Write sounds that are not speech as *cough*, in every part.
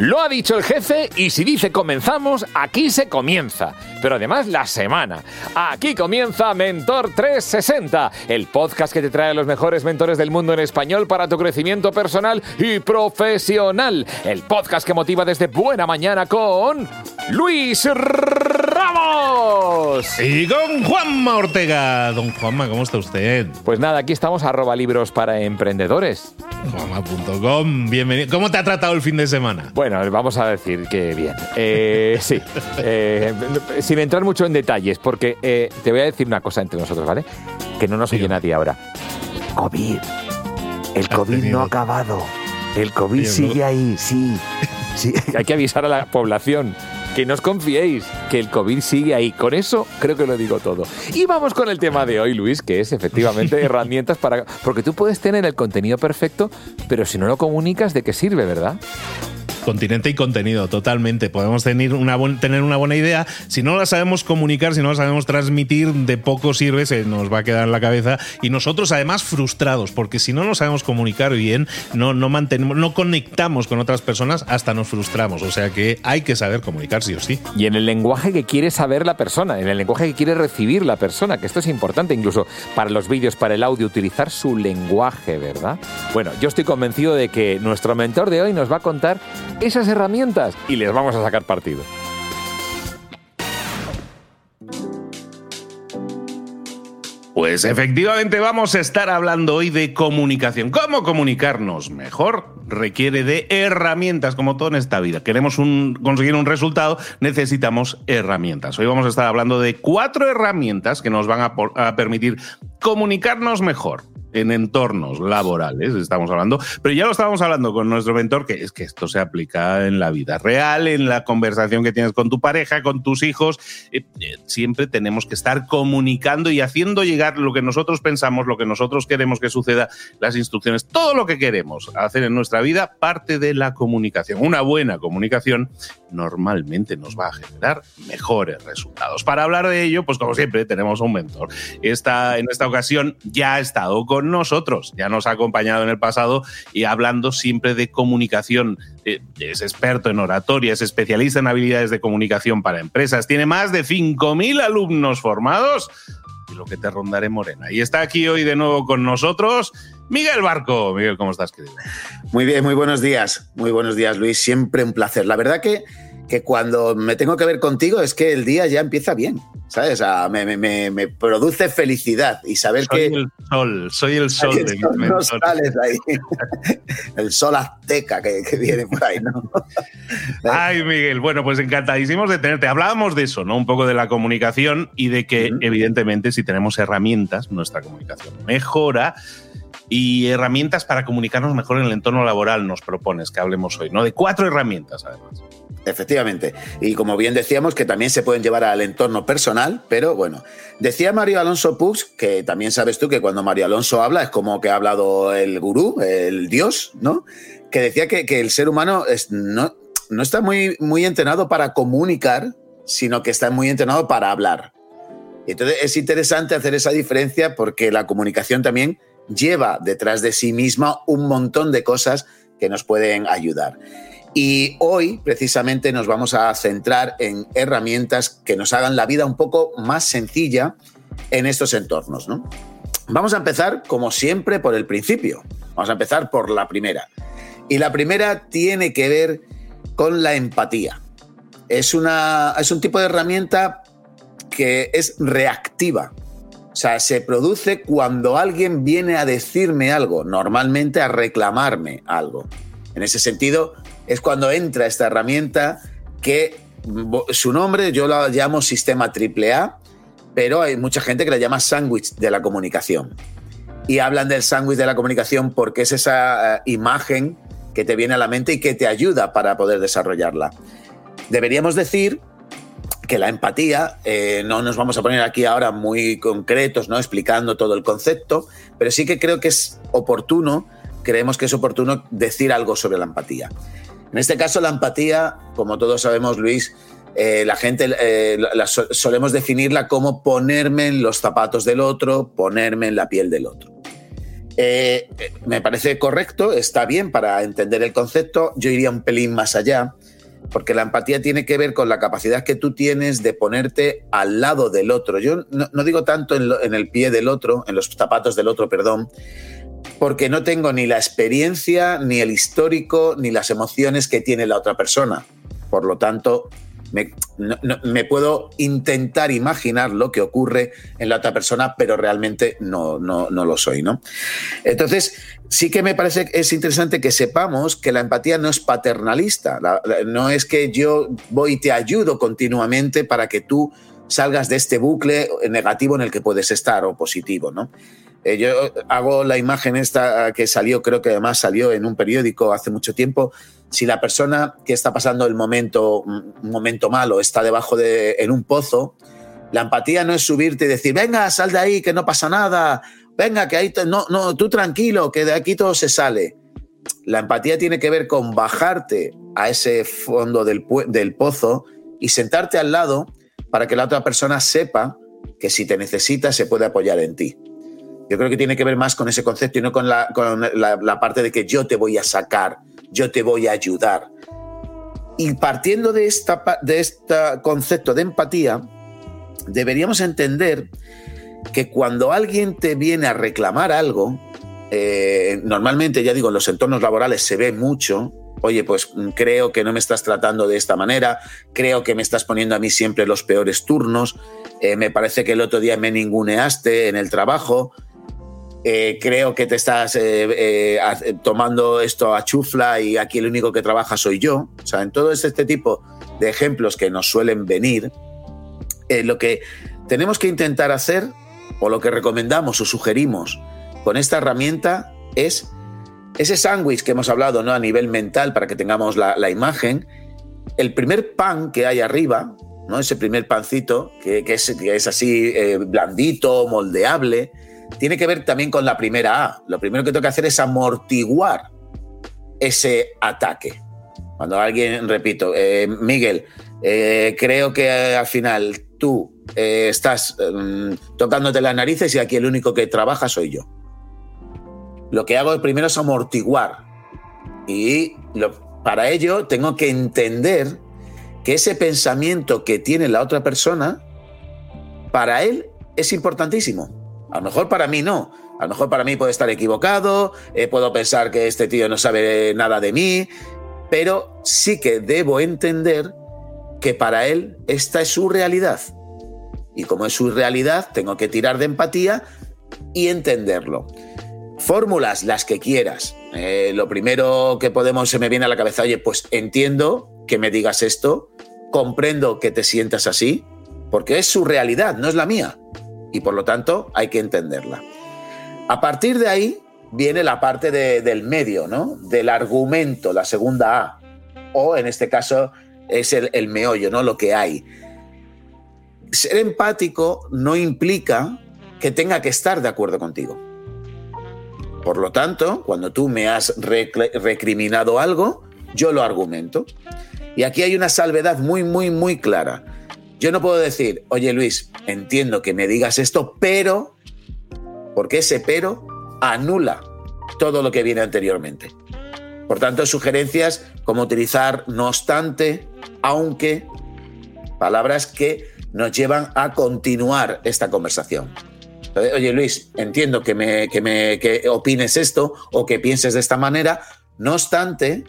Lo ha dicho el jefe y si dice comenzamos, aquí se comienza. Pero además la semana. Aquí comienza Mentor 360, el podcast que te trae a los mejores mentores del mundo en español para tu crecimiento personal y profesional. El podcast que motiva desde buena mañana con Luis Ramos. Y con Juanma Ortega. Don Juanma, ¿cómo está usted? Pues nada, aquí estamos arroba libros para emprendedores. Juanma.com, bienvenido. ¿Cómo te ha tratado el fin de semana? Bueno, vamos a decir que bien. Eh, sí. Eh, sin entrar mucho en detalles, porque eh, te voy a decir una cosa entre nosotros, ¿vale? Que no nos oye nadie ahora. COVID. El COVID no ha acabado. El COVID sigue ahí, sí. sí. *laughs* Hay que avisar a la población que no os confiéis, que el COVID sigue ahí. Con eso creo que lo digo todo. Y vamos con el tema de hoy, Luis, que es efectivamente *laughs* herramientas para... Porque tú puedes tener el contenido perfecto, pero si no lo comunicas, ¿de qué sirve, verdad? Continente y contenido, totalmente. Podemos tener una, buena idea. Si no la sabemos comunicar, si no la sabemos transmitir, de poco sirve, se nos va a quedar en la cabeza. Y nosotros, además, frustrados, porque si no lo sabemos comunicar bien, no, no mantenemos, no conectamos con otras personas, hasta nos frustramos. O sea que hay que saber comunicar, sí o sí. Y en el lenguaje que quiere saber la persona, en el lenguaje que quiere recibir la persona, que esto es importante incluso para los vídeos, para el audio, utilizar su lenguaje, ¿verdad? Bueno, yo estoy convencido de que nuestro mentor de hoy nos va a contar esas herramientas y les vamos a sacar partido. Pues efectivamente vamos a estar hablando hoy de comunicación. ¿Cómo comunicarnos mejor? Requiere de herramientas, como todo en esta vida. Queremos conseguir un resultado, necesitamos herramientas. Hoy vamos a estar hablando de cuatro herramientas que nos van a permitir comunicarnos mejor en entornos laborales, estamos hablando, pero ya lo estábamos hablando con nuestro mentor, que es que esto se aplica en la vida real, en la conversación que tienes con tu pareja, con tus hijos. Eh, eh, siempre tenemos que estar comunicando y haciendo llegar lo que nosotros pensamos, lo que nosotros queremos que suceda, las instrucciones, todo lo que queremos hacer en nuestra vida, parte de la comunicación. Una buena comunicación normalmente nos va a generar mejores resultados. Para hablar de ello, pues como siempre, tenemos un mentor. Esta, en esta ocasión ya ha estado con nosotros. Ya nos ha acompañado en el pasado y hablando siempre de comunicación. Eh, es experto en oratoria, es especialista en habilidades de comunicación para empresas. Tiene más de 5.000 alumnos formados. Y lo que te rondaré morena. Y está aquí hoy de nuevo con nosotros Miguel Barco. Miguel, ¿cómo estás, querido? Muy bien, muy buenos días. Muy buenos días, Luis. Siempre un placer. La verdad que que cuando me tengo que ver contigo es que el día ya empieza bien. ¿Sabes? me, produce felicidad y saber soy que. el sol, soy el sol de no sales ahí. *laughs* el sol azteca que, viene por ahí, ¿no? *laughs* Ay, Miguel, bueno, pues encantadísimos de tenerte. Hablábamos de eso, ¿no? Un poco de la comunicación y de que, evidentemente, si tenemos herramientas, nuestra comunicación mejora y herramientas para comunicarnos mejor en el entorno laboral nos propones que hablemos hoy, ¿no? De cuatro herramientas, además. Efectivamente. Y como bien decíamos, que también se pueden llevar al entorno personal, pero bueno. Decía Mario Alonso Pux, que también sabes tú que cuando Mario Alonso habla es como que ha hablado el gurú, el dios, ¿no? Que decía que, el ser humano no, no está muy, muy entrenado para comunicar, sino que está muy entrenado para hablar. Entonces es interesante hacer esa diferencia porque la comunicación también lleva detrás de sí misma un montón de cosas que nos pueden ayudar. Y hoy precisamente nos vamos a centrar en herramientas que nos hagan la vida un poco más sencilla en estos entornos. ¿no? Vamos a empezar, como siempre, por el principio. Vamos a empezar por la primera. Y la primera tiene que ver con la empatía. Es, una, es un tipo de herramienta que es reactiva. O sea, se produce cuando alguien viene a decirme algo, normalmente a reclamarme algo. En ese sentido, es cuando entra esta herramienta que su nombre yo la llamo sistema AAA, pero hay mucha gente que la llama sándwich de la comunicación. Y hablan del sándwich de la comunicación porque es esa eh, imagen que te viene a la mente y que te ayuda para poder desarrollarla. Deberíamos decir que la empatía, eh, no nos vamos a poner aquí ahora muy concretos, ¿no? explicando todo el concepto, pero sí que creo que es oportuno, creemos que es oportuno decir algo sobre la empatía. En este caso, la empatía, como todos sabemos, Luis, eh, la gente eh, solemos definirla como ponerme en los zapatos del otro, ponerme en la piel del otro. Me parece correcto, está bien para entender el concepto. Yo iría un pelín más allá, porque la empatía tiene que ver con la capacidad que tú tienes de ponerte al lado del otro. Yo no, digo tanto en, el pie del otro, en los zapatos del otro, perdón, porque no tengo ni la experiencia, ni el histórico, ni las emociones que tiene la otra persona. Por lo tanto, me, puedo intentar imaginar lo que ocurre en la otra persona, pero realmente no, no, no lo soy, ¿no? Entonces, sí que me parece que es interesante que sepamos que la empatía no es paternalista, no es que yo voy y te ayudo continuamente para que tú salgas de este bucle negativo en el que puedes estar o positivo, ¿no? Eh, yo hago la imagen esta que salió, creo que además salió en un periódico hace mucho tiempo. Si la persona que está pasando el momento, un momento malo está debajo de en un pozo, la empatía no es subirte y decir, venga, sal de ahí, que no pasa nada, venga, que ahí, no, no, tú tranquilo, que de aquí todo se sale. La empatía tiene que ver con bajarte a ese fondo del, del pozo y sentarte al lado para que la otra persona sepa que si te necesita se puede apoyar en ti. Yo creo que tiene que ver más con ese concepto y no con la, parte de que yo te voy a sacar, yo te voy a ayudar. Y partiendo de, esta, de este concepto de empatía, deberíamos entender que cuando alguien te viene a reclamar algo, eh, normalmente, ya digo, en los entornos laborales se ve mucho, oye, pues creo que no me estás tratando de esta manera, creo que me estás poniendo a mí siempre los peores turnos, eh, me parece que el otro día me ninguneaste en el trabajo, eh, creo que te estás eh, eh, tomando esto a chufla y aquí el único que trabaja soy yo. O sea, en todo este tipo de ejemplos que nos suelen venir, lo que tenemos que intentar hacer, o lo que recomendamos o sugerimos con esta herramienta, es ese sándwich que hemos hablado ¿no? a nivel mental para que tengamos la, imagen, el primer pan que hay arriba, ¿no? ese primer pancito que, es, que es, así blandito, moldeable, tiene que ver también con la primera A. Lo primero que tengo que hacer es amortiguar ese ataque. Cuando alguien, repito, eh, Miguel, eh, creo que al final tú eh, estás mm, tocándote las narices y aquí el único que trabaja soy yo. Lo que hago primero es amortiguar. Y para ello tengo que entender que ese pensamiento que tiene la otra persona, para él es importantísimo. A lo mejor para mí no. A lo mejor para mí puede estar equivocado, eh, puedo pensar que este tío no sabe nada de mí, pero sí que debo entender que para él esta es su realidad. Y como es su realidad, tengo que tirar de empatía y entenderlo. Fórmulas, las que quieras. Eh, lo primero que podemos, se me viene a la cabeza, oye, pues entiendo que me digas esto, comprendo que te sientas así, porque es su realidad, no es la mía. Y por lo tanto hay que entenderla. A partir de ahí viene la parte del medio, ¿no? Del argumento, la segunda A. O en este caso es el, el meollo, ¿no? Lo que hay. Ser empático no implica que tenga que estar de acuerdo contigo. Por lo tanto, cuando tú me has recriminado algo, yo lo argumento. Y aquí hay una salvedad muy, muy, muy clara. Yo no puedo decir, oye Luis, entiendo que me digas esto, pero, porque ese pero anula todo lo que viene anteriormente. Por tanto, sugerencias como utilizar no obstante, aunque, palabras que nos llevan a continuar esta conversación. Oye Luis, entiendo que, me, que, me, que opines esto o que pienses de esta manera, no obstante,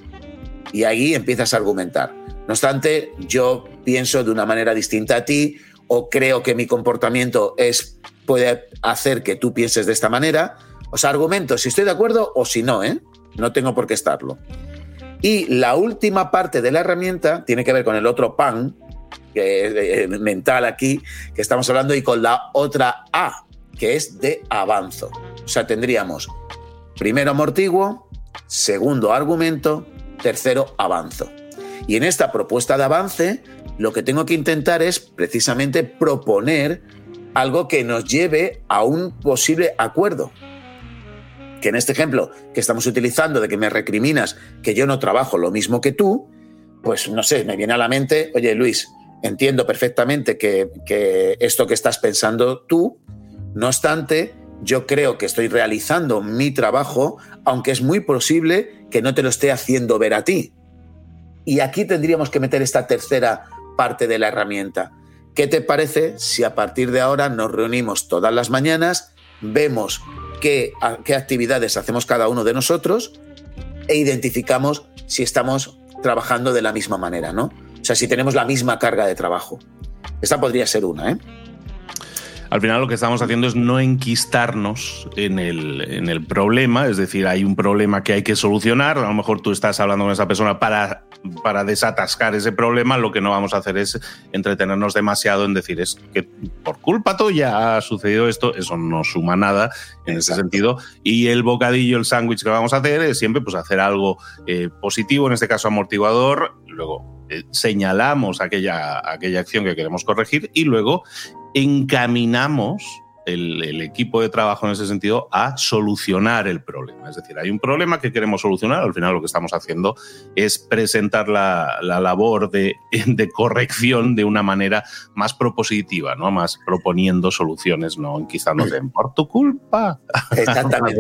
y ahí empiezas a argumentar. No obstante, yo pienso de una manera distinta a ti o creo que mi comportamiento es, puede hacer que tú pienses de esta manera. O sea, argumento si estoy de acuerdo o si no, ¿eh? No tengo por qué estarlo. Y la última parte de la herramienta tiene que ver con el otro pan, es eh, mental aquí, que estamos hablando, y con la otra A, que es de avanzo. O sea, tendríamos primero amortiguo, segundo argumento, tercero avanzo. Y en esta propuesta de avance, lo que tengo que intentar es precisamente proponer algo que nos lleve a un posible acuerdo. Que en este ejemplo que estamos utilizando de que me recriminas que yo no trabajo lo mismo que tú, pues no sé, me viene a la mente, oye Luis, entiendo perfectamente que, esto que estás pensando tú, no obstante, yo creo que estoy realizando mi trabajo, aunque es muy posible que no te lo esté haciendo ver a ti. Y aquí tendríamos que meter esta tercera parte de la herramienta. ¿Qué te parece si a partir de ahora nos reunimos todas las mañanas, vemos qué, actividades hacemos cada uno de nosotros e identificamos si estamos trabajando de la misma manera, ¿no? O sea, si tenemos la misma carga de trabajo. Esta podría ser una, ¿eh? Al final lo que estamos haciendo es no enquistarnos en el, en el problema, es decir, hay un problema que hay que solucionar, a lo mejor tú estás hablando con esa persona para, para desatascar ese problema, lo que no vamos a hacer es entretenernos demasiado en decir es que por culpa tuya ha sucedido esto, eso no suma nada en ese sentido, y el bocadillo, el sándwich que vamos a hacer es siempre pues hacer algo eh, positivo, en este caso amortiguador, luego señalamos aquella, aquella acción que queremos corregir y luego encaminamos el, equipo de trabajo en ese sentido a solucionar el problema. Es decir, hay un problema que queremos solucionar, al final lo que estamos haciendo es presentar la, labor *laughs* de, corrección de una manera más propositiva, ¿no? más proponiendo soluciones, no quizá nos den por tu culpa. *laughs* Exactamente.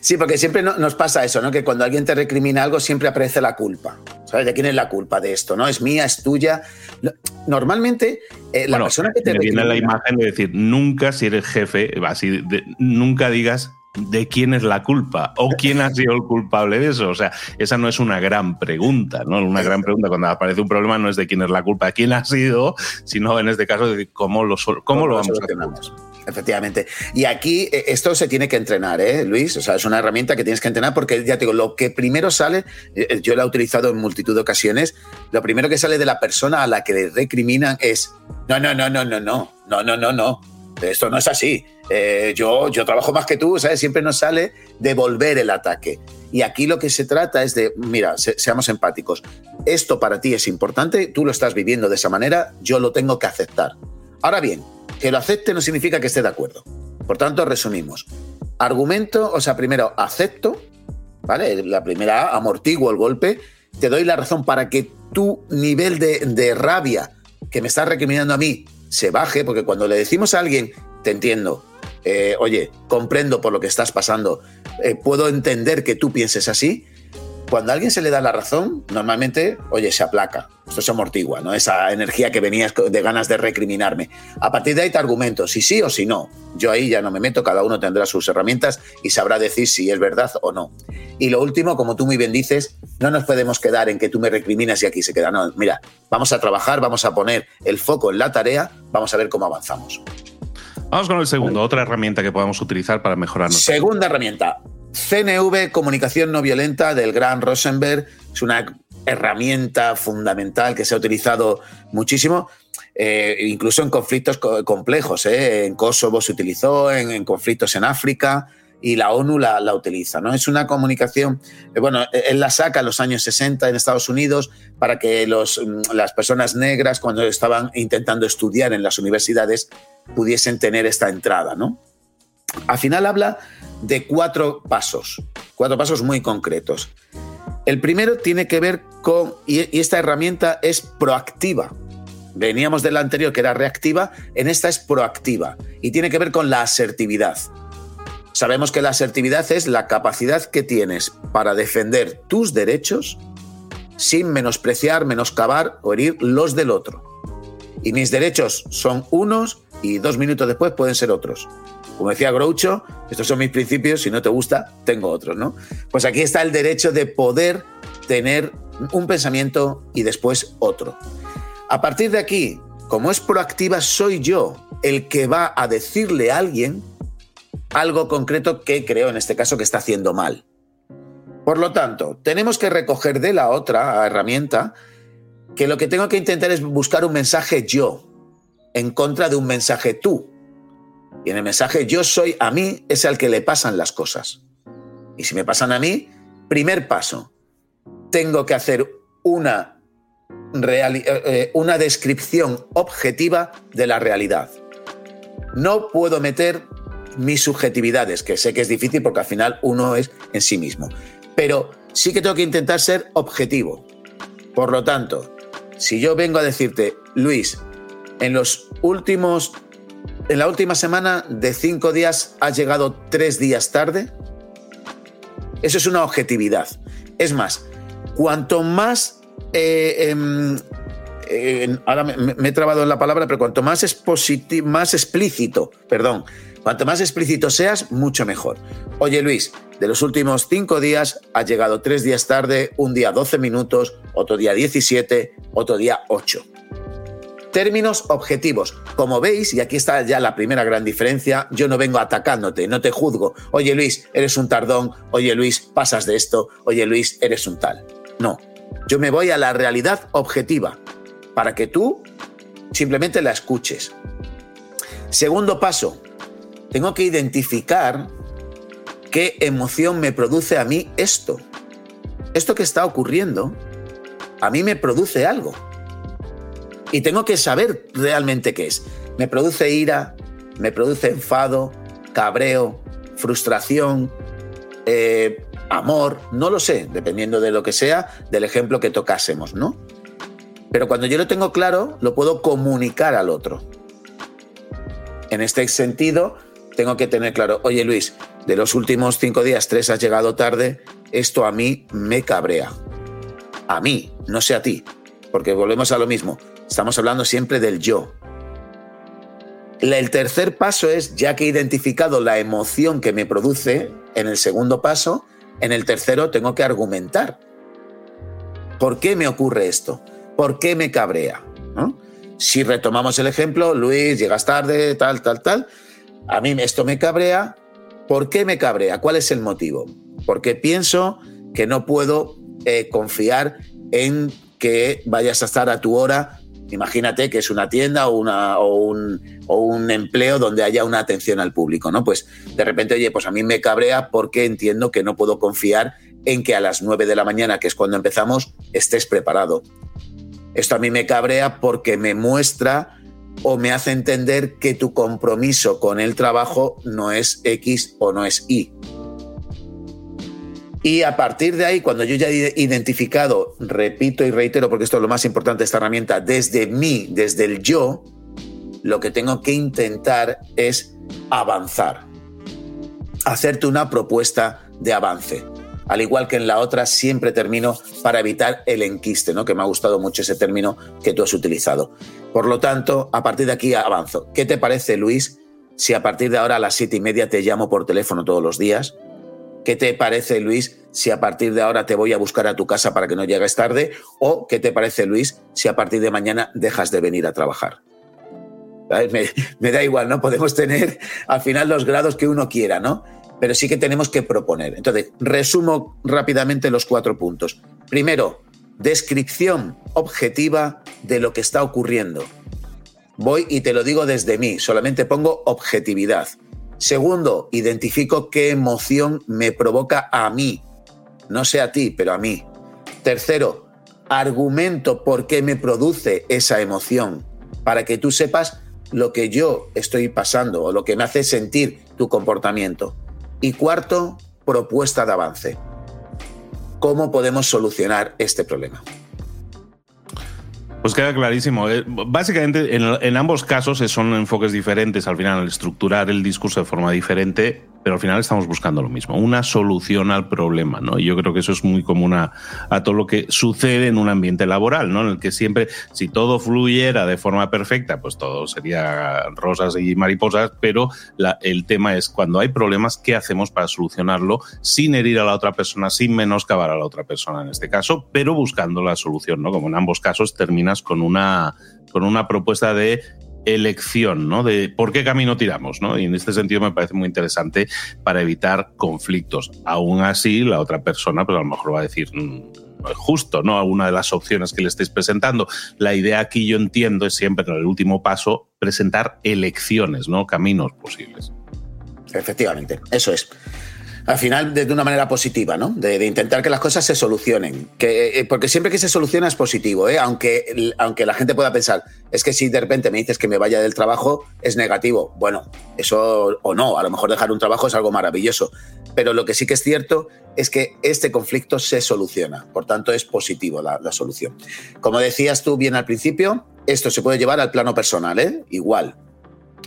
sí. porque siempre nos pasa eso, ¿no? que cuando alguien te recrimina algo siempre aparece la culpa. ¿Sabes? ¿De quién es la culpa de esto? ¿No? ¿Es mía? ¿Es tuya? Normalmente, eh, la persona que te recrimina... viene la imagen de decir, nunca nunca, si eres jefe, así, nunca digas de quién es la culpa o quién ha sido el culpable de eso. O sea, esa no es una gran pregunta, ¿no? Una gran pregunta cuando aparece un problema no es de quién es la culpa, quién ha sido, sino en este caso de cómo lo, cómo, lo vamos a. Efectivamente. Y aquí eh, esto se tiene que entrenar, ¿eh, Luis? O sea, es una herramienta que tienes que entrenar porque ya te digo, lo que primero sale, eh, yo lo he utilizado en multitud de ocasiones, lo primero que sale de la persona a la que le recriminan es, no, no, no, no, no, no, no, no, no, no esto no es así. Eh, yo, yo trabajo más que tú, ¿sabes? Siempre nos sale devolver el ataque. Y aquí lo que se trata es de, mira, seamos empáticos. Esto para ti es importante, tú lo estás viviendo de esa manera, yo lo tengo que aceptar. Ahora bien, que lo acepte no significa que esté de acuerdo. Por tanto, resumimos. Argumento, o sea, primero acepto, ¿vale? La primera, amortiguo el golpe, te doy la razón para que tu nivel de, de rabia que me estás recriminando a mí se baje, porque cuando le decimos a alguien, te entiendo, eh, oye, comprendo por lo que estás pasando, eh, puedo entender que tú pienses así, cuando a alguien se le da la razón, normalmente, oye, se aplaca. Esto se amortigua, ¿no? Esa energía que venías de ganas de recriminarme. A partir de ahí te argumento, si sí o si no. Yo ahí ya no me meto, cada uno tendrá sus herramientas y sabrá decir si es verdad o no. Y lo último, como tú muy bien dices, no nos podemos quedar en que tú me recriminas y aquí se queda. No, mira, vamos a trabajar, vamos a poner el foco en la tarea, vamos a ver cómo avanzamos. Vamos con el segundo, otra herramienta que podamos utilizar para mejorar. Segunda herramienta, CNV, Comunicación No Violenta, del gran Rosenberg. Es una herramienta fundamental que se ha utilizado muchísimo, eh, incluso en conflictos complejos. Eh. En Kosovo se utilizó, en, conflictos en África y la ONU la, utiliza. ¿no? Es una comunicación, eh, bueno, él la saca en los años 60 en Estados Unidos para que los, mm, las personas negras, cuando estaban intentando estudiar en las universidades, pudiesen tener esta entrada. ¿no? Al final habla de cuatro pasos, cuatro pasos muy concretos. El primero tiene que ver con, y esta herramienta es proactiva. Veníamos de la anterior que era reactiva, en esta es proactiva y tiene que ver con la asertividad. Sabemos que la asertividad es la capacidad que tienes para defender tus derechos sin menospreciar, menoscabar o herir los del otro. Y mis derechos son unos y dos minutos después pueden ser otros. Como decía Groucho, estos son mis principios, si no te gusta, tengo otros, ¿no? Pues aquí está el derecho de poder tener un pensamiento y después otro. A partir de aquí, como es proactiva, soy yo el que va a decirle a alguien algo concreto que creo en este caso que está haciendo mal. Por lo tanto, tenemos que recoger de la otra herramienta que lo que tengo que intentar es buscar un mensaje yo en contra de un mensaje tú. Y en el mensaje yo soy a mí es al que le pasan las cosas. Y si me pasan a mí, primer paso, tengo que hacer una, eh, eh, una descripción objetiva de la realidad. No puedo meter mis subjetividades, que sé que es difícil porque al final uno es en sí mismo. Pero sí que tengo que intentar ser objetivo. Por lo tanto, si yo vengo a decirte, Luis, en los últimos en la última semana de cinco días has llegado tres días tarde. Eso es una objetividad. Es más, cuanto más... Eh, em, ahora me, he trabado en la palabra, pero cuanto más, más explícito, perdón, cuanto más explícito seas, mucho mejor. Oye Luis, de los últimos cinco días has llegado tres días tarde, un día 12 minutos, otro día 17, otro día 8 términos objetivos. Como veis, y aquí está ya la primera gran diferencia, yo no vengo atacándote, no te juzgo. Oye Luis, eres un tardón. Oye Luis, pasas de esto. Oye Luis, eres un tal. No, yo me voy a la realidad objetiva para que tú simplemente la escuches. Segundo paso, tengo que identificar qué emoción me produce a mí esto. Esto que está ocurriendo, a mí me produce algo y tengo que saber realmente qué es. Me produce ira, me produce enfado, cabreo, frustración, eh, amor, no lo sé, dependiendo de lo que sea, del ejemplo que tocásemos, ¿no? Pero cuando yo lo tengo claro, lo puedo comunicar al otro. En este sentido, tengo que tener claro, oye Luis, de los últimos cinco días, tres has llegado tarde, esto a mí me cabrea. A mí, no sé a ti, porque volvemos a lo mismo. Estamos hablando siempre del yo. El tercer paso es, ya que he identificado la emoción que me produce, en el segundo paso, en el tercero tengo que argumentar. ¿Por qué me ocurre esto? ¿Por qué me cabrea? Si retomamos el ejemplo, Luis, llegas tarde, tal, tal, tal. A mí esto me cabrea. ¿Por qué me cabrea? ¿Cuál es el motivo? Porque pienso que no puedo eh, confiar en que vayas a estar a tu hora Imagínate que es una tienda o, un, empleo donde haya una atención al público, ¿no? Pues de repente, oye, pues a mí me cabrea porque entiendo que no puedo confiar en que a las 9 de la mañana, que es cuando empezamos, estés preparado. Esto a mí me cabrea porque me muestra o me hace entender que tu compromiso con el trabajo no es X o no es Y. Y a partir de ahí, cuando yo ya he identificado, repito y reitero, porque esto es lo más importante de esta herramienta, desde mí, desde el yo, lo que tengo que intentar es avanzar, hacerte una propuesta de avance. al igual que en la otra, siempre termino para evitar el enquiste, ¿no? que me ha gustado mucho ese término que tú has utilizado. Por lo tanto, a partir de aquí avanzo. ¿Qué te parece, Luis, si a partir de ahora a las siete y media te llamo por teléfono todos los días? ¿Qué te parece, Luis, si a partir de ahora te voy a buscar a tu casa para que no llegues tarde? ¿O qué te parece, Luis, si a partir de mañana dejas de venir a trabajar? Me, da igual, ¿no? Podemos tener al final los grados que uno quiera, ¿no? Pero sí que tenemos que proponer. Entonces, resumo rápidamente los cuatro puntos. Primero, descripción objetiva de lo que está ocurriendo. Voy y te lo digo desde mí, solamente pongo objetividad. Segundo, identifico qué emoción me provoca a mí. No sé a ti, pero a mí. Tercero, argumento por qué me produce esa emoción, para que tú sepas lo que yo estoy pasando o lo que me hace sentir tu comportamiento. Y cuarto, propuesta de avance. ¿Cómo podemos solucionar este problema? Pues queda clarísimo. Eh, básicamente, en, ambos casos son enfoques diferentes al final, al estructurar el discurso de forma diferente, pero al final estamos buscando lo mismo, una solución al problema, ¿no? Y yo creo que eso es muy común a, todo lo que sucede en un ambiente laboral, ¿no? En el que siempre, si todo fluyera de forma perfecta, pues todo sería rosas y mariposas, pero el tema es cuando hay problemas, ¿qué hacemos para solucionarlo sin herir a la otra persona, sin menoscabar a la otra persona en este caso, pero buscando la solución, ¿no? Como en ambos casos terminas con una con una propuesta de elección, ¿no? De por qué camino tiramos, ¿no? Y en este sentido me parece muy interesante para evitar conflictos. Aún así, la otra persona, pues a lo mejor va a decir, mm, no es justo, ¿no? Alguna de las opciones que le estáis presentando. La idea aquí yo entiendo es siempre en el último paso presentar elecciones, ¿no? Caminos posibles. Efectivamente, eso es al final de, una manera positiva, ¿no? De, intentar que las cosas se solucionen. Que, eh, porque siempre que se soluciona es positivo, ¿eh? Aunque, aunque la gente pueda pensar, es que si de repente me dices que me vaya del trabajo, es negativo. Bueno, eso o no, a lo mejor dejar un trabajo es algo maravilloso. Pero lo que sí que es cierto es que este conflicto se soluciona. Por tanto, es positivo la, la solución. Como decías tú bien al principio, esto se puede llevar al plano personal, ¿eh? Igual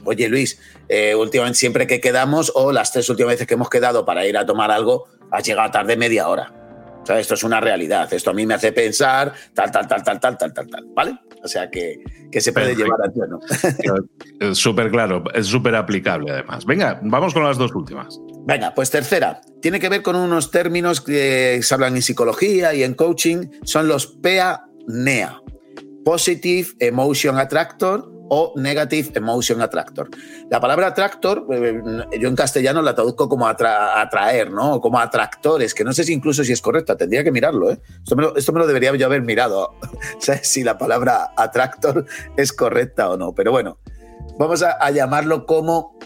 oye Luis, eh, últimamente siempre que quedamos o las tres últimas veces que hemos quedado para ir a tomar algo, has llegado tarde media hora. O sea, esto es una realidad. Esto a mí me hace pensar tal, tal, tal, tal, tal, tal, tal, tal. ¿Vale? O sea, que, se puede llevar a pleno. *laughs* Súper claro, es súper aplicable además. Venga, vamos con las dos últimas. Venga, pues tercera. Tiene que ver con unos términos que se hablan en psicología y en coaching. Son los PEA-NEA. Positive Emotion Attractor o Negative Emotion Attractor. La palabra attractor, eh, yo en castellano la traduzco como atraer, ¿no? Como atractores, que no sé si incluso si es correcta, tendría que mirarlo, ¿eh? Esto me lo, debería yo haber mirado, *laughs* ¿sabes? Si la palabra attractor es correcta o no. Pero bueno, vamos a, llamarlo como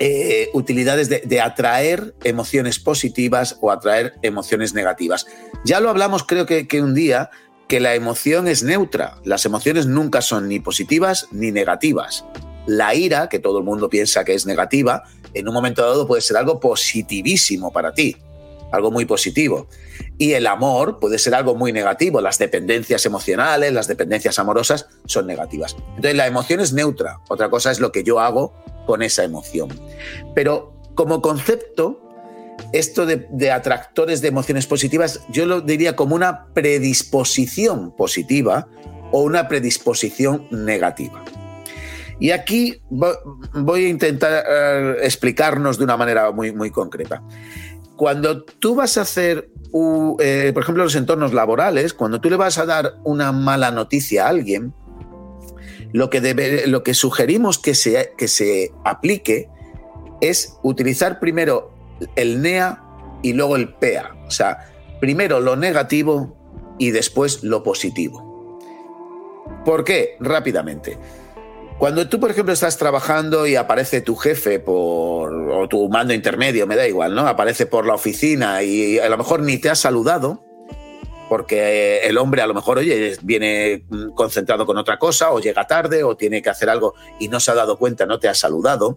eh, utilidades de, atraer emociones positivas o atraer emociones negativas. Ya lo hablamos creo que un día que la emoción es neutra. Las emociones nunca son ni positivas ni negativas. La ira, que todo el mundo piensa que es negativa, en un momento dado puede ser algo positivísimo para ti, algo muy positivo. Y el amor puede ser algo muy negativo. Las dependencias emocionales, las dependencias amorosas son negativas. Entonces la emoción es neutra. Otra cosa es lo que yo hago con esa emoción. Pero como concepto, esto de, atractores de emociones positivas, yo lo diría como una predisposición positiva o una predisposición negativa. Y aquí voy a intentar eh, explicarnos de una manera muy, muy concreta. Cuando tú vas a hacer, eh, por ejemplo, los entornos laborales, cuando tú le vas a dar una mala noticia a alguien, lo que, lo que sugerimos que se, que se aplique es utilizar primero el NEA y luego el PEA. O sea, primero lo negativo y después lo positivo. ¿Por qué? Rápidamente. Cuando tú, por ejemplo, estás trabajando y aparece tu jefe por, o tu mando intermedio, me da igual, ¿no? Aparece por la oficina y a lo mejor ni te ha saludado, porque el hombre a lo mejor, oye, viene concentrado con otra cosa, o llega tarde, o tiene que hacer algo y no se ha dado cuenta, no te ha saludado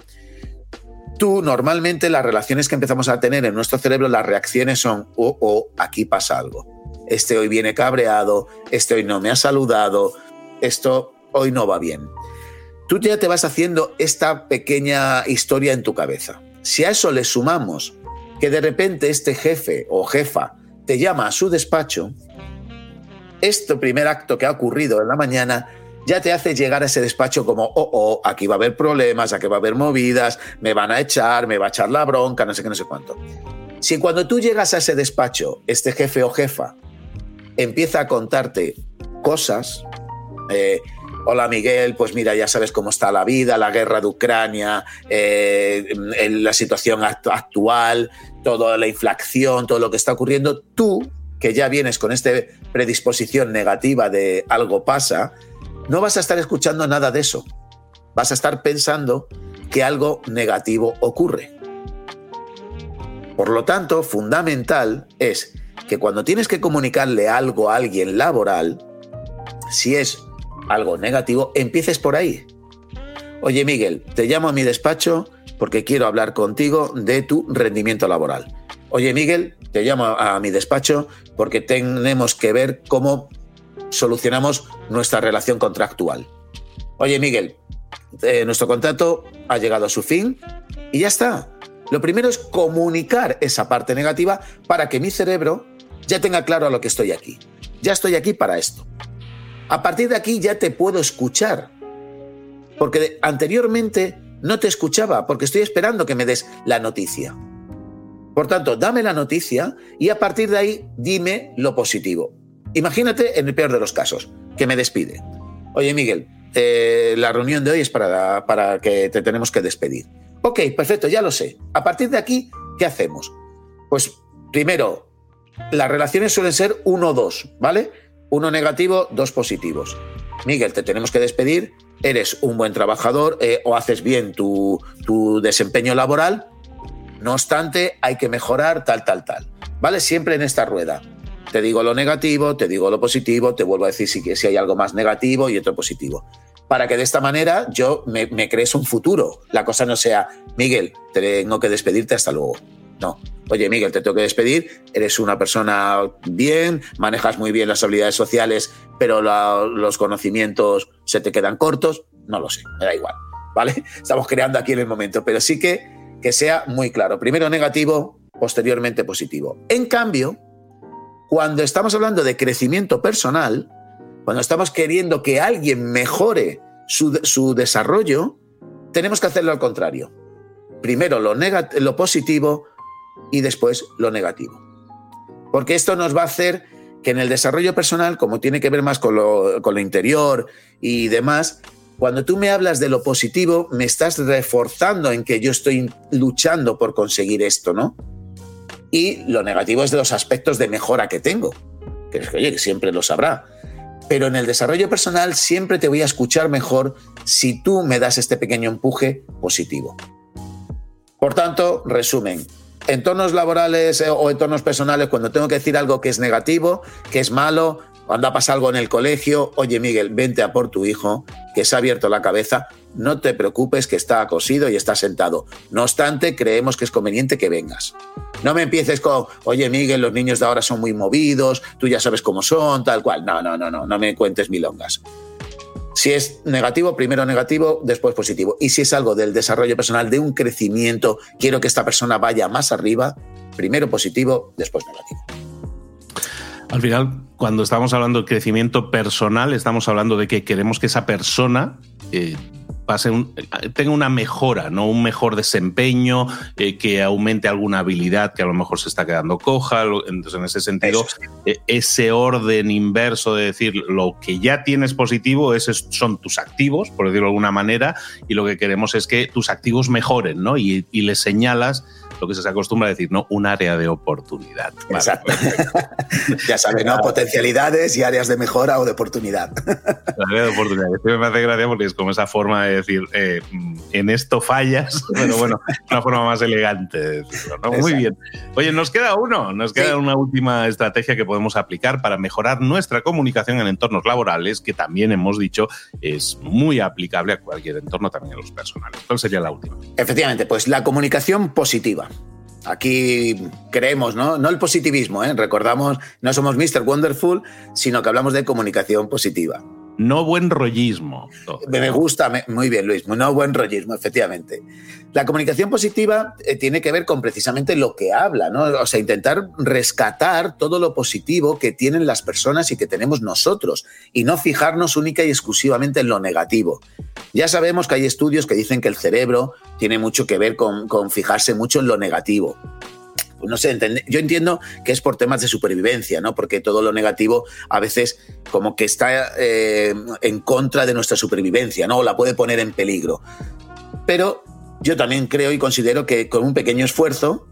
tú normalmente las relaciones que empezamos a tener en nuestro cerebro, las reacciones son, oh, oh, aquí pasa algo. Este hoy viene cabreado, este hoy no me ha saludado, esto hoy no va bien. Tú ya te vas haciendo esta pequeña historia en tu cabeza. Si a eso le sumamos que de repente este jefe o jefa te llama a su despacho, este primer acto que ha ocurrido en la mañana ya te hace llegar a ese despacho como, oh, oh, aquí va a haber problemas, aquí va a haber movidas, me van a echar, me va a echar la bronca, no sé qué, no sé cuánto. Si cuando tú llegas a ese despacho, este jefe o jefa empieza a contarte cosas, eh, hola Miguel, pues mira, ya sabes cómo está la vida, la guerra de Ucrania, eh, la situación actual, toda la inflación, todo lo que está ocurriendo, tú, que ya vienes con esta predisposición negativa de algo pasa, no vas a estar escuchando nada de eso. Vas a estar pensando que algo negativo ocurre. Por lo tanto, fundamental es que cuando tienes que comunicarle algo a alguien laboral, si es algo negativo, empieces por ahí. Oye Miguel, te llamo a mi despacho porque quiero hablar contigo de tu rendimiento laboral. Oye Miguel, te llamo a mi despacho porque tenemos que ver cómo solucionamos nuestra relación contractual. Oye Miguel, eh, nuestro contrato ha llegado a su fin y ya está. Lo primero es comunicar esa parte negativa para que mi cerebro ya tenga claro a lo que estoy aquí. Ya estoy aquí para esto. A partir de aquí ya te puedo escuchar. Porque anteriormente no te escuchaba, porque estoy esperando que me des la noticia. Por tanto, dame la noticia y a partir de ahí dime lo positivo. Imagínate en el peor de los casos, que me despide. Oye, Miguel, eh, la reunión de hoy es para, para que te tenemos que despedir. Ok, perfecto, ya lo sé. A partir de aquí, ¿qué hacemos? Pues primero, las relaciones suelen ser uno dos, ¿vale? Uno negativo, dos positivos. Miguel, te tenemos que despedir, eres un buen trabajador eh, o haces bien tu, tu desempeño laboral, no obstante, hay que mejorar tal, tal, tal. ¿Vale? Siempre en esta rueda. Te digo lo negativo, te digo lo positivo, te vuelvo a decir si, si hay algo más negativo y otro positivo. Para que de esta manera yo me, me crees un futuro. La cosa no sea, Miguel, tengo que despedirte hasta luego. No. Oye, Miguel, te tengo que despedir. Eres una persona bien, manejas muy bien las habilidades sociales, pero los conocimientos se te quedan cortos. No lo sé, me da igual. ¿Vale? *laughs* Estamos creando aquí en el momento, pero sí que, que sea muy claro. Primero negativo, posteriormente positivo. En cambio, cuando estamos hablando de crecimiento personal, cuando estamos queriendo que alguien mejore su, desarrollo, tenemos que hacerlo al contrario. Primero lo, lo positivo y después lo negativo. Porque esto nos va a hacer que en el desarrollo personal, como tiene que ver más con lo, con lo interior y demás, cuando tú me hablas de lo positivo, me estás reforzando en que yo estoy luchando por conseguir esto, ¿no? Y lo negativo es de los aspectos de mejora que tengo, que es que, oye, siempre lo sabrá. Pero en el desarrollo personal siempre te voy a escuchar mejor si tú me das este pequeño empuje positivo. Por tanto, resumen, entornos laborales eh, o entornos personales, cuando tengo que decir algo que es negativo, que es malo, cuando ha pasado algo en el colegio, oye Miguel, vente a por tu hijo, que se ha abierto la cabeza, no te preocupes que está cosido y está sentado. No obstante, creemos que es conveniente que vengas. No me empieces con, oye Miguel, los niños de ahora son muy movidos, tú ya sabes cómo son, tal cual. No, no, no, no, no me cuentes milongas. Si es negativo, primero negativo, después positivo. Y si es algo del desarrollo personal, de un crecimiento, quiero que esta persona vaya más arriba, primero positivo, después negativo. Al final, cuando estamos hablando de crecimiento personal, estamos hablando de que queremos que esa persona eh, pase tenga una mejora, ¿no? Un mejor desempeño, eh, que aumente alguna habilidad que a lo mejor se está quedando coja. Entonces, en ese sentido, eh, ese orden inverso de decir lo que ya tienes positivo, esos son tus activos, por decirlo de alguna manera, y lo que queremos es que tus activos mejoren, ¿no? Y, y les señalas lo que se acostumbra a decir, ¿no? Un área de oportunidad. Exacto. *laughs* ya sabes, ¿no? Potencialidades y áreas de mejora o de oportunidad. área de oportunidad. Esto me hace gracia porque es como esa forma de decir, eh, en esto fallas, *laughs* pero bueno, una forma más elegante de decirlo, ¿no? Muy bien. Oye, nos queda uno, nos queda una última estrategia que podemos aplicar para mejorar nuestra comunicación en entornos laborales, que también hemos dicho es muy aplicable a cualquier entorno, también a los personales. ¿Cuál sería la última? Efectivamente, pues la comunicación positiva. Aquí creemos, ¿no? No el positivismo, ¿eh? recordamos, no somos Mr. Wonderful, sino que hablamos de comunicación positiva. No buen rollismo. Me gusta, muy bien Luis, no buen rollismo, efectivamente. La comunicación positiva eh, tiene que ver con precisamente lo que habla, ¿no? O sea, intentar rescatar todo lo positivo que tienen las personas y que tenemos nosotros y no fijarnos única y exclusivamente en lo negativo. Ya sabemos que hay estudios que dicen que el cerebro tiene mucho que ver con, con fijarse mucho en lo negativo no sé, yo entiendo que es por temas de supervivencia, ¿no? Porque todo lo negativo a veces como que está eh, en contra de nuestra supervivencia, ¿no? O la puede poner en peligro. Pero yo también creo y considero que con un pequeño esfuerzo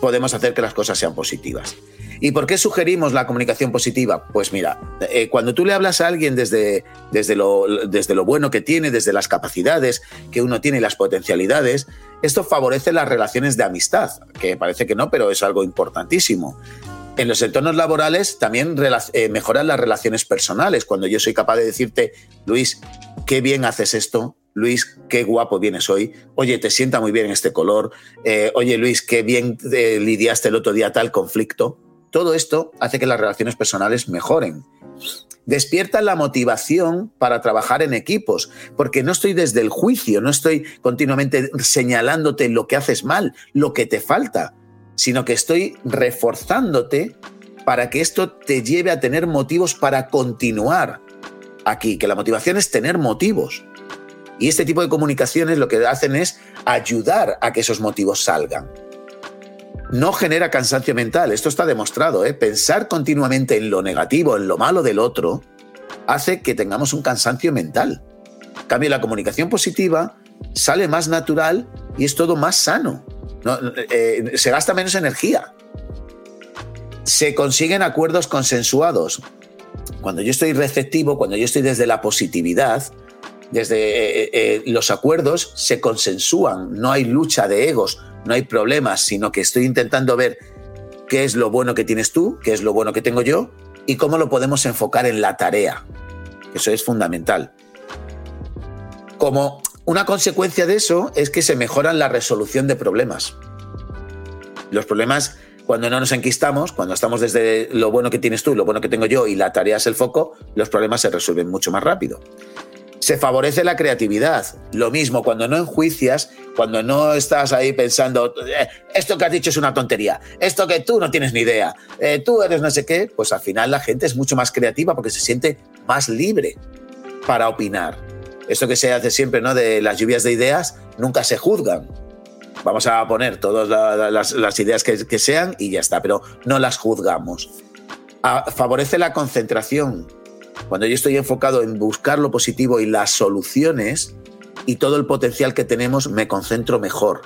podemos hacer que las cosas sean positivas. ¿Y por qué sugerimos la comunicación positiva? Pues mira, eh, cuando tú le hablas a alguien desde, desde, lo, desde lo bueno que tiene, desde las capacidades que uno tiene y las potencialidades, esto favorece las relaciones de amistad, que parece que no, pero es algo importantísimo. En los entornos laborales también eh, mejoran las relaciones personales. Cuando yo soy capaz de decirte, Luis, qué bien haces esto, Luis, qué guapo vienes hoy. Oye, te sienta muy bien este color. Eh, oye, Luis, qué bien lidiaste el otro día tal conflicto. Todo esto hace que las relaciones personales mejoren. Despierta la motivación para trabajar en equipos, porque no estoy desde el juicio, no estoy continuamente señalándote lo que haces mal, lo que te falta, sino que estoy reforzándote para que esto te lleve a tener motivos para continuar aquí, que la motivación es tener motivos. Y este tipo de comunicaciones lo que hacen es ayudar a que esos motivos salgan no genera cansancio mental. Esto está demostrado. ¿eh? Pensar continuamente en lo negativo, en lo malo del otro, hace que tengamos un cansancio mental. En cambio, la comunicación positiva sale más natural y es todo más sano. Eh, se gasta menos energía. Se consiguen acuerdos consensuados. Cuando yo estoy receptivo, cuando yo estoy desde la positividad, desde eh, eh, los acuerdos se consensúan, no hay lucha de egos, no hay problemas, sino que estoy intentando ver qué es lo bueno que tienes tú, qué es lo bueno que tengo yo y cómo lo podemos enfocar en la tarea. Eso es fundamental. Como una consecuencia de eso es que se mejoran la resolución de problemas. Los problemas, cuando no nos enquistamos, cuando estamos desde lo bueno que tienes tú, lo bueno que tengo yo y la tarea es el foco, los problemas se resuelven mucho más rápido se favorece la creatividad. Lo mismo, cuando no enjuicias, cuando no estás ahí pensando, eh, esto que has dicho es una tontería, esto que tú no tienes ni idea, eh, tú eres no sé qué, pues al final la gente es mucho más creativa porque se siente más libre para opinar. Esto que se hace siempre, ¿no? De las lluvias de ideas, nunca se juzgan. Vamos a poner todas las, ideas que, que, sean y ya está, pero no las juzgamos. Ah, favorece la concentración cuando yo estoy enfocado en buscar lo positivo y las soluciones y todo el potencial que tenemos, me concentro mejor.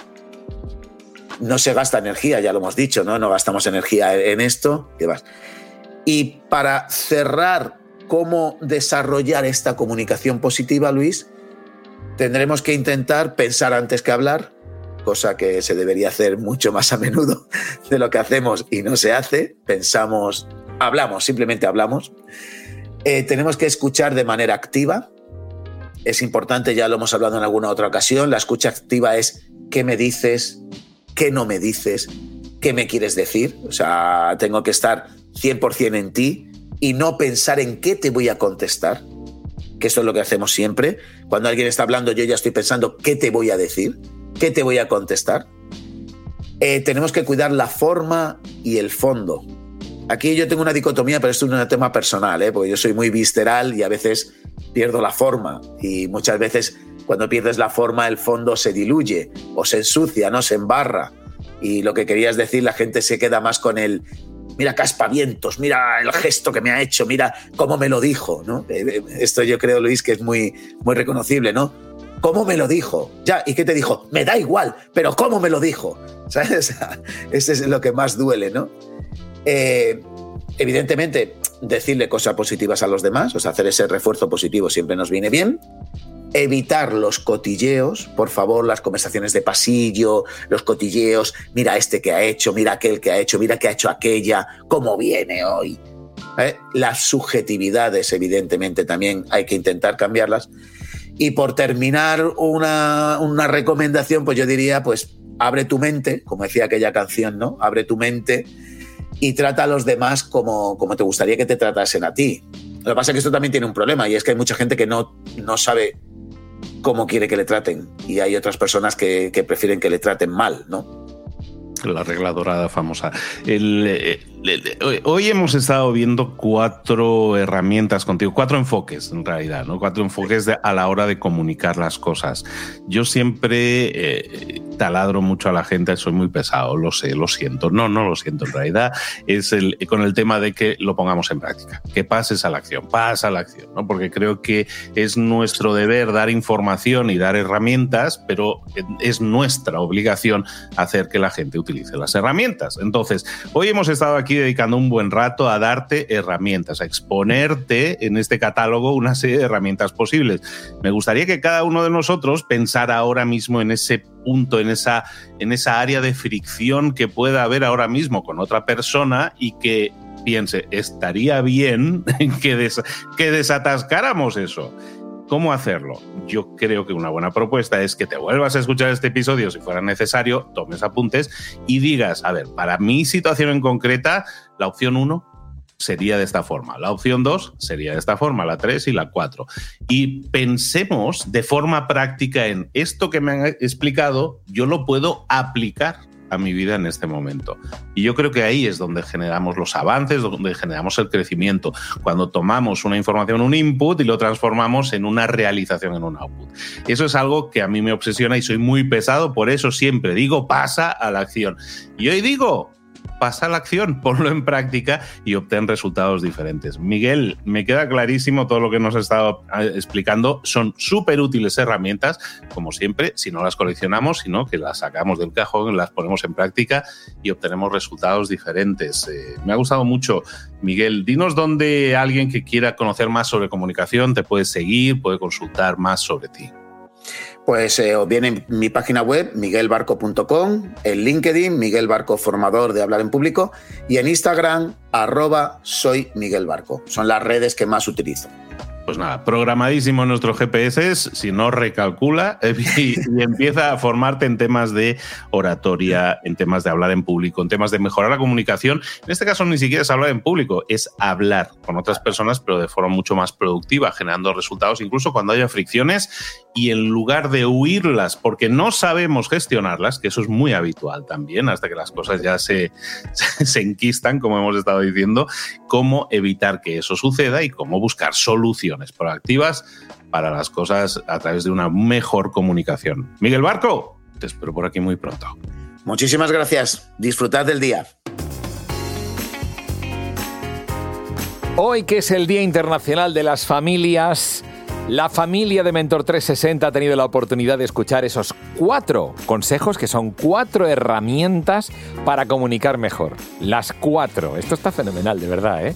No se gasta energía, ya lo hemos dicho, ¿no? No gastamos energía en esto. Y para cerrar cómo desarrollar esta comunicación positiva, Luis, tendremos que intentar pensar antes que hablar, cosa que se debería hacer mucho más a menudo de lo que hacemos y no se hace. Pensamos, hablamos, simplemente hablamos. Eh, tenemos que escuchar de manera activa. Es importante, ya lo hemos hablado en alguna otra ocasión, la escucha activa es qué me dices, qué no me dices, qué me quieres decir. O sea, tengo que estar 100% en ti y no pensar en qué te voy a contestar, que eso es lo que hacemos siempre. Cuando alguien está hablando, yo ya estoy pensando qué te voy a decir, qué te voy a contestar. Eh, tenemos que cuidar la forma y el fondo. Aquí yo tengo una dicotomía, pero esto es un tema personal, ¿eh? porque yo soy muy visceral y a veces pierdo la forma. Y muchas veces cuando pierdes la forma, el fondo se diluye o se ensucia, no se embarra. Y lo que querías decir, la gente se queda más con el, mira caspavientos, mira el gesto que me ha hecho, mira cómo me lo dijo. ¿no? Eh, eh, esto yo creo, Luis, que es muy, muy reconocible, ¿no? ¿Cómo me lo dijo? Ya, ¿y qué te dijo? Me da igual, pero ¿cómo me lo dijo? *laughs* ¿Sabes? *laughs* Ese es lo que más duele, ¿no? Eh, evidentemente, decirle cosas positivas a los demás, o sea, hacer ese refuerzo positivo siempre nos viene bien. Evitar los cotilleos, por favor, las conversaciones de pasillo, los cotilleos, mira este que ha hecho, mira aquel que ha hecho, mira que ha hecho aquella, cómo viene hoy. ¿Eh? Las subjetividades, evidentemente, también hay que intentar cambiarlas. Y por terminar, una, una recomendación, pues yo diría, pues abre tu mente, como decía aquella canción, ¿no? Abre tu mente y trata a los demás como, como te gustaría que te tratasen a ti. Lo que pasa es que esto también tiene un problema y es que hay mucha gente que no, no sabe cómo quiere que le traten y hay otras personas que, prefieren que le traten mal, ¿no? La regla dorada famosa. Eh, hoy hemos estado viendo cuatro herramientas contigo, cuatro enfoques en realidad, ¿no? Cuatro enfoques a la hora de comunicar las cosas. Yo siempre eh, taladro mucho a la gente, soy muy pesado, lo sé, lo siento. No, no lo siento en realidad. Es el, con el tema de que lo pongamos en práctica, que pases a la acción, pasa a la acción, ¿no? Porque creo que es nuestro deber dar información y dar herramientas, pero es nuestra obligación hacer que la gente utilice las herramientas. Entonces, hoy hemos estado aquí dedicando un buen rato a darte herramientas, a exponerte en este catálogo una serie de herramientas posibles. Me gustaría que cada uno de nosotros pensara ahora mismo en ese punto, en esa, en esa área de fricción que pueda haber ahora mismo con otra persona y que piense, estaría bien *laughs* que, que desatascáramos eso. ¿Cómo hacerlo? Yo creo que una buena propuesta es que te vuelvas a escuchar este episodio si fuera necesario, tomes apuntes y digas, a ver, para mi situación en concreta, la opción 1 sería de esta forma, la opción 2 sería de esta forma, la 3 y la 4. Y pensemos de forma práctica en esto que me han explicado, yo lo puedo aplicar a mi vida en este momento. Y yo creo que ahí es donde generamos los avances, donde generamos el crecimiento, cuando tomamos una información, un input y lo transformamos en una realización, en un output. Eso es algo que a mí me obsesiona y soy muy pesado, por eso siempre digo, pasa a la acción. Y hoy digo, pasa la acción, *laughs* ponlo en práctica y obtén resultados diferentes. Miguel, me queda clarísimo todo lo que nos has estado eh, explicando. Son súper útiles herramientas, como siempre, si no las coleccionamos, sino que las sacamos del cajón, las ponemos en práctica y obtenemos resultados diferentes. Eh, me ha gustado mucho, Miguel. Dinos dónde alguien que quiera conocer más sobre comunicación te puede seguir, puede consultar más sobre ti pues eh, os viene en mi página web, miguelbarco.com, en LinkedIn, Miguel Barco, formador de hablar en público, y en Instagram, arroba soy Miguel Barco. Son las redes que más utilizo. Pues nada, programadísimo nuestro GPS, si no recalcula *laughs* y, empieza a formarte en temas de oratoria, en temas de hablar en público, en temas de mejorar la comunicación. En este caso ni siquiera es hablar en público, es hablar con otras personas, pero de forma mucho más productiva, generando resultados incluso cuando haya fricciones y en lugar de huirlas porque no sabemos gestionarlas, que eso es muy habitual también, hasta que las cosas ya se, *laughs* se enquistan, como hemos estado diciendo, cómo evitar que eso suceda y cómo buscar soluciones proactivas para las cosas a través de una mejor comunicación. Miguel Barco, te espero por aquí muy pronto. Muchísimas gracias. Disfrutad del día. Hoy que es el Día Internacional de las Familias, la familia de Mentor 360 ha tenido la oportunidad de escuchar esos cuatro consejos que son cuatro herramientas para comunicar mejor. Las cuatro. Esto está fenomenal, de verdad, ¿eh?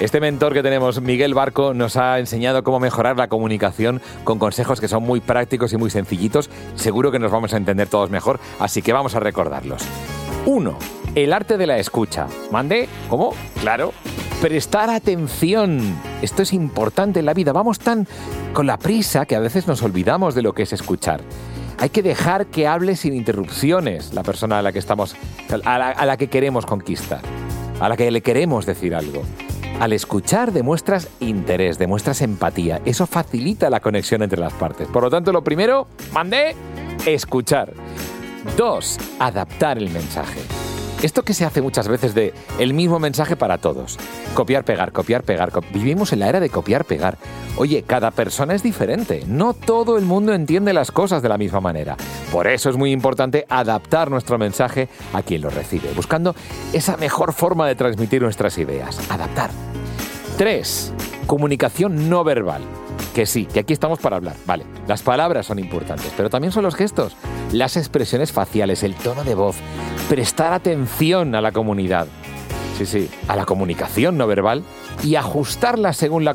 Este mentor que tenemos, Miguel Barco, nos ha enseñado cómo mejorar la comunicación con consejos que son muy prácticos y muy sencillitos. Seguro que nos vamos a entender todos mejor, así que vamos a recordarlos. 1. El arte de la escucha. ¿Mande? ¿Cómo? Claro. Prestar atención. Esto es importante en la vida. Vamos tan con la prisa que a veces nos olvidamos de lo que es escuchar. Hay que dejar que hable sin interrupciones la persona a la que estamos, a la, que queremos conquistar, a la que le queremos decir algo. Al escuchar demuestras interés, demuestras empatía. Eso facilita la conexión entre las partes. Por lo tanto, lo primero, mandé, escuchar. Dos, adaptar el mensaje. Esto que se hace muchas veces de el mismo mensaje para todos. Copiar, pegar, copiar, pegar. Vivimos en la era de copiar, pegar. Oye, cada persona es diferente. No todo el mundo entiende las cosas de la misma manera. Por eso es muy importante adaptar nuestro mensaje a quien lo recibe, buscando esa mejor forma de transmitir nuestras ideas. Adaptar. 3. Comunicación no verbal. Que sí, que aquí estamos para hablar. Vale, las palabras son importantes, pero también son los gestos, las expresiones faciales, el tono de voz, prestar atención a la comunidad. Sí, sí, a la comunicación no verbal y ajustarla según la,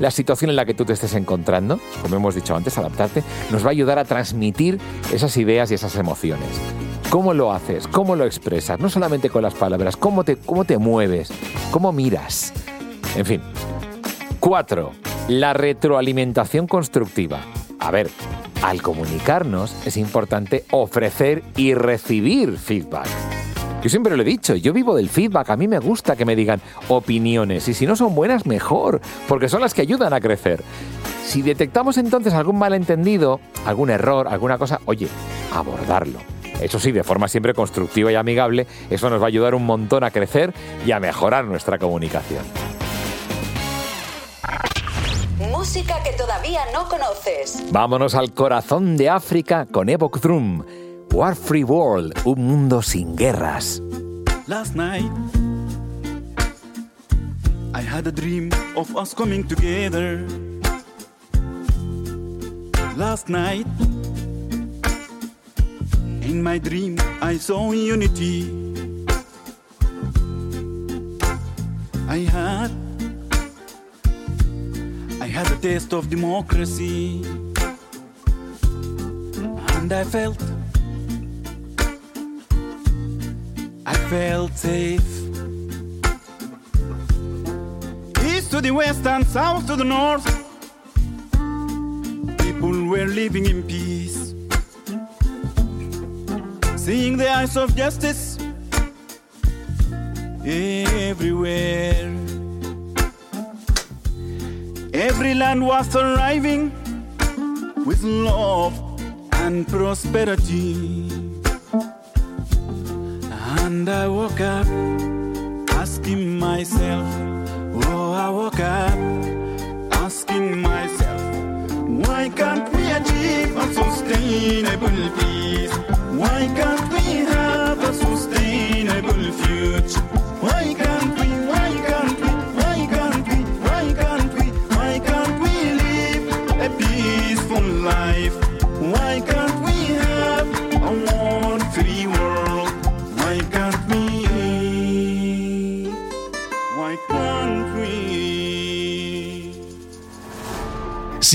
la, situación en la que tú te estés encontrando, como hemos dicho antes, adaptarte, nos va a ayudar a transmitir esas ideas y esas emociones. ¿Cómo lo haces? ¿Cómo lo expresas? No solamente con las palabras, cómo te, cómo te mueves, cómo miras. En fin. Cuatro, la retroalimentación constructiva. A ver, al comunicarnos es importante ofrecer y recibir feedback. Yo siempre lo he dicho, yo vivo del feedback, a mí me gusta que me digan opiniones y si no son buenas, mejor, porque son las que ayudan a crecer. Si detectamos entonces algún malentendido, algún error, alguna cosa, oye, abordarlo. Eso sí, de forma siempre constructiva y amigable, eso nos va a ayudar un montón a crecer y a mejorar nuestra comunicación. Música que todavía no conoces. Vámonos al corazón de África con Evoc Drum. War Free World, un mundo sin guerras. Last night, I had a dream of us coming together. Last night, in my dream, I saw unity. I had, I had a taste of democracy, and I felt, I felt safe. East to the west and south to the north, people were living in peace seeing the eyes of justice everywhere. Every land was thriving with love and prosperity. And I woke up asking myself, oh, I woke up asking myself, why can't we achieve a sustainable peace? Why can't we have a sustainable future?